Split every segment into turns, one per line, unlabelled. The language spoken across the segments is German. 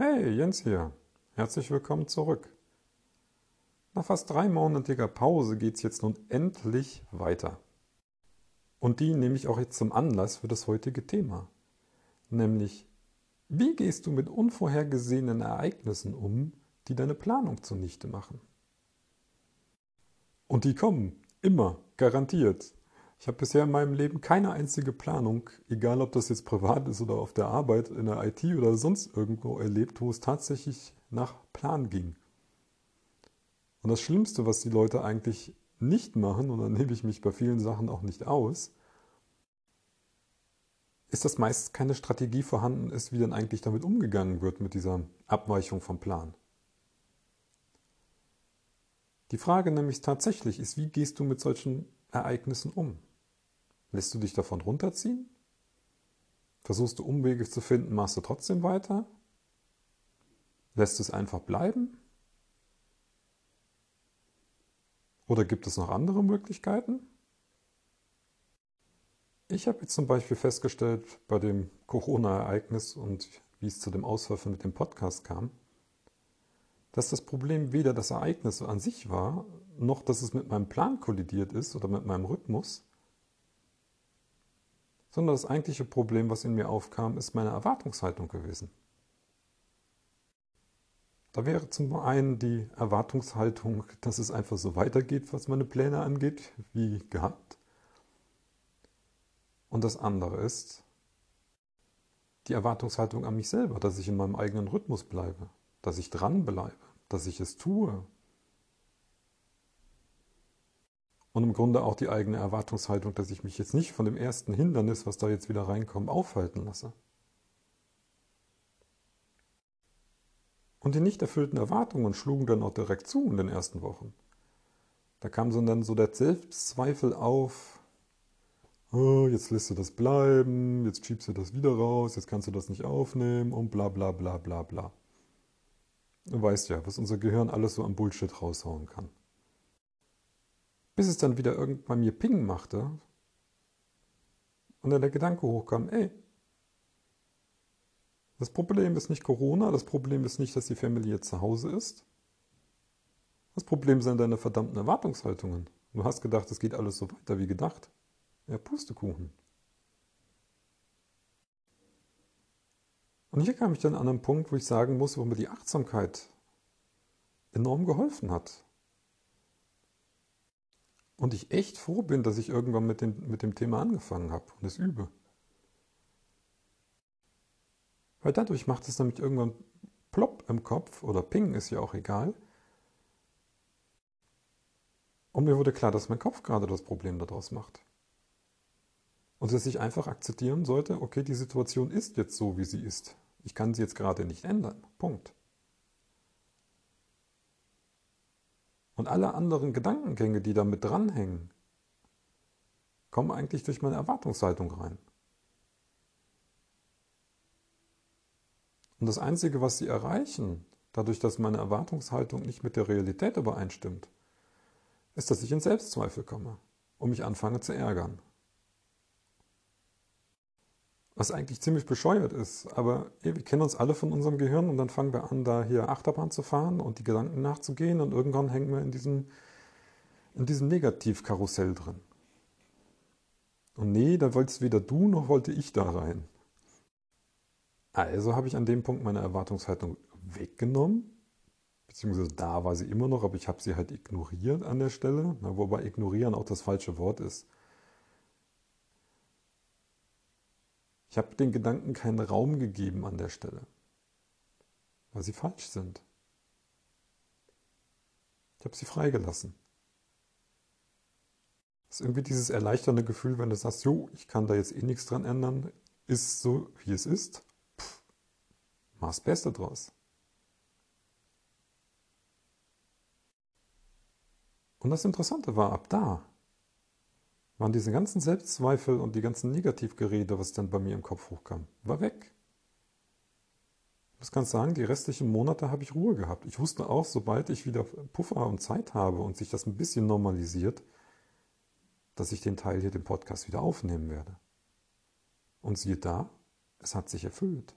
Hey, Jens hier. Herzlich willkommen zurück. Nach fast dreimonatiger Pause geht's jetzt nun endlich weiter. Und die nehme ich auch jetzt zum Anlass für das heutige Thema. Nämlich, wie gehst du mit unvorhergesehenen Ereignissen um, die deine Planung zunichte machen? Und die kommen, immer, garantiert. Ich habe bisher in meinem Leben keine einzige Planung, egal ob das jetzt privat ist oder auf der Arbeit, in der IT oder sonst irgendwo erlebt, wo es tatsächlich nach Plan ging. Und das Schlimmste, was die Leute eigentlich nicht machen, und dann nehme ich mich bei vielen Sachen auch nicht aus, ist, dass meist keine Strategie vorhanden ist, wie dann eigentlich damit umgegangen wird mit dieser Abweichung vom Plan. Die Frage nämlich tatsächlich ist, wie gehst du mit solchen Ereignissen um? Lässt du dich davon runterziehen? Versuchst du Umwege zu finden, machst du trotzdem weiter? Lässt es einfach bleiben? Oder gibt es noch andere Möglichkeiten? Ich habe jetzt zum Beispiel festgestellt bei dem Corona-Ereignis und wie es zu dem Ausfall mit dem Podcast kam, dass das Problem weder das Ereignis an sich war, noch dass es mit meinem Plan kollidiert ist oder mit meinem Rhythmus, sondern das eigentliche Problem, was in mir aufkam, ist meine Erwartungshaltung gewesen. Da wäre zum einen die Erwartungshaltung, dass es einfach so weitergeht, was meine Pläne angeht, wie gehabt. Und das andere ist die Erwartungshaltung an mich selber, dass ich in meinem eigenen Rhythmus bleibe, dass ich dran bleibe, dass ich es tue. Und im Grunde auch die eigene Erwartungshaltung, dass ich mich jetzt nicht von dem ersten Hindernis, was da jetzt wieder reinkommt, aufhalten lasse. Und die nicht erfüllten Erwartungen schlugen dann auch direkt zu in den ersten Wochen. Da kam so dann so der Selbstzweifel auf, oh, jetzt lässt du das bleiben, jetzt schiebst du das wieder raus, jetzt kannst du das nicht aufnehmen und bla bla bla bla bla. Du weißt ja, was unser Gehirn alles so am Bullshit raushauen kann. Bis es dann wieder irgend bei mir Ping machte und dann der Gedanke hochkam, ey, das Problem ist nicht Corona, das Problem ist nicht, dass die Familie jetzt zu Hause ist. Das Problem sind deine verdammten Erwartungshaltungen. Du hast gedacht, es geht alles so weiter wie gedacht. Ja, Pustekuchen. Und hier kam ich dann an einen Punkt, wo ich sagen muss, wo mir die Achtsamkeit enorm geholfen hat. Und ich echt froh bin, dass ich irgendwann mit dem, mit dem Thema angefangen habe und es übe. Weil dadurch macht es nämlich irgendwann plopp im Kopf oder ping, ist ja auch egal. Und mir wurde klar, dass mein Kopf gerade das Problem daraus macht. Und dass ich einfach akzeptieren sollte, okay, die Situation ist jetzt so, wie sie ist. Ich kann sie jetzt gerade nicht ändern. Punkt. Und alle anderen Gedankengänge, die da mit dranhängen, kommen eigentlich durch meine Erwartungshaltung rein. Und das Einzige, was sie erreichen, dadurch, dass meine Erwartungshaltung nicht mit der Realität übereinstimmt, ist, dass ich in Selbstzweifel komme und mich anfange zu ärgern. Was eigentlich ziemlich bescheuert ist, aber ey, wir kennen uns alle von unserem Gehirn und dann fangen wir an, da hier Achterbahn zu fahren und die Gedanken nachzugehen und irgendwann hängen wir in diesem, in diesem Negativkarussell drin. Und nee, da wolltest weder du noch wollte ich da rein. Also habe ich an dem Punkt meine Erwartungshaltung weggenommen, beziehungsweise da war sie immer noch, aber ich habe sie halt ignoriert an der Stelle, wobei ignorieren auch das falsche Wort ist. Ich habe den Gedanken keinen Raum gegeben an der Stelle, weil sie falsch sind. Ich habe sie freigelassen. Das ist irgendwie dieses erleichternde Gefühl, wenn du sagst, jo, ich kann da jetzt eh nichts dran ändern, ist so, wie es ist. Pff, mach das Beste draus. Und das Interessante war, ab da waren diese ganzen Selbstzweifel und die ganzen Negativgerede, was dann bei mir im Kopf hochkam, war weg. Das kannst sagen, die restlichen Monate habe ich Ruhe gehabt. Ich wusste auch, sobald ich wieder Puffer und Zeit habe und sich das ein bisschen normalisiert, dass ich den Teil hier, den Podcast, wieder aufnehmen werde. Und siehe da, es hat sich erfüllt.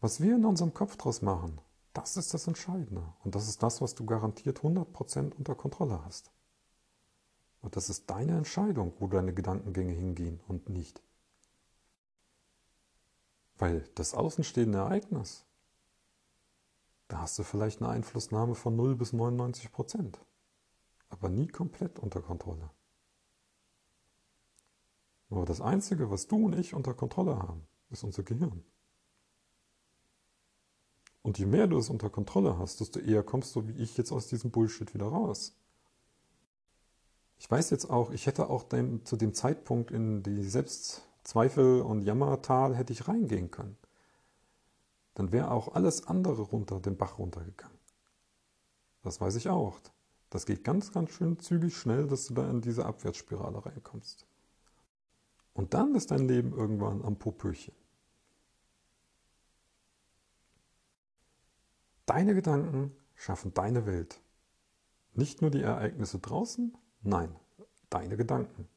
Was wir in unserem Kopf draus machen, das ist das Entscheidende. Und das ist das, was du garantiert 100% unter Kontrolle hast. Und das ist deine Entscheidung, wo deine Gedankengänge hingehen und nicht. Weil das außenstehende Ereignis, da hast du vielleicht eine Einflussnahme von 0 bis 99 Prozent, aber nie komplett unter Kontrolle. Nur das Einzige, was du und ich unter Kontrolle haben, ist unser Gehirn. Und je mehr du es unter Kontrolle hast, desto eher kommst du, wie ich, jetzt aus diesem Bullshit wieder raus. Ich weiß jetzt auch, ich hätte auch dem, zu dem Zeitpunkt in die Selbstzweifel und Jammertal hätte ich reingehen können. Dann wäre auch alles andere runter, den Bach runtergegangen. Das weiß ich auch. Das geht ganz, ganz schön zügig schnell, dass du da in diese Abwärtsspirale reinkommst. Und dann ist dein Leben irgendwann am Popöchen. Deine Gedanken schaffen deine Welt. Nicht nur die Ereignisse draußen, nein, deine Gedanken.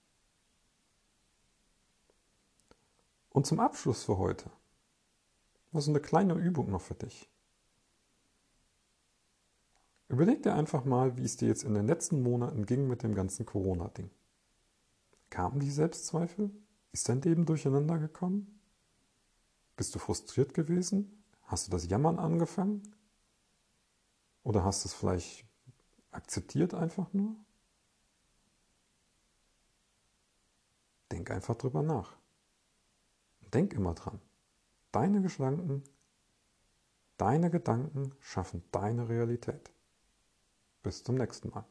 Und zum Abschluss für heute, was eine kleine Übung noch für dich? Überleg dir einfach mal, wie es dir jetzt in den letzten Monaten ging mit dem ganzen Corona-Ding. Kamen die Selbstzweifel? Ist dein Leben durcheinander gekommen? Bist du frustriert gewesen? Hast du das Jammern angefangen? Oder hast du es vielleicht akzeptiert einfach nur? Einfach drüber nach. Denk immer dran. Deine Gedanken, deine Gedanken schaffen deine Realität. Bis zum nächsten Mal.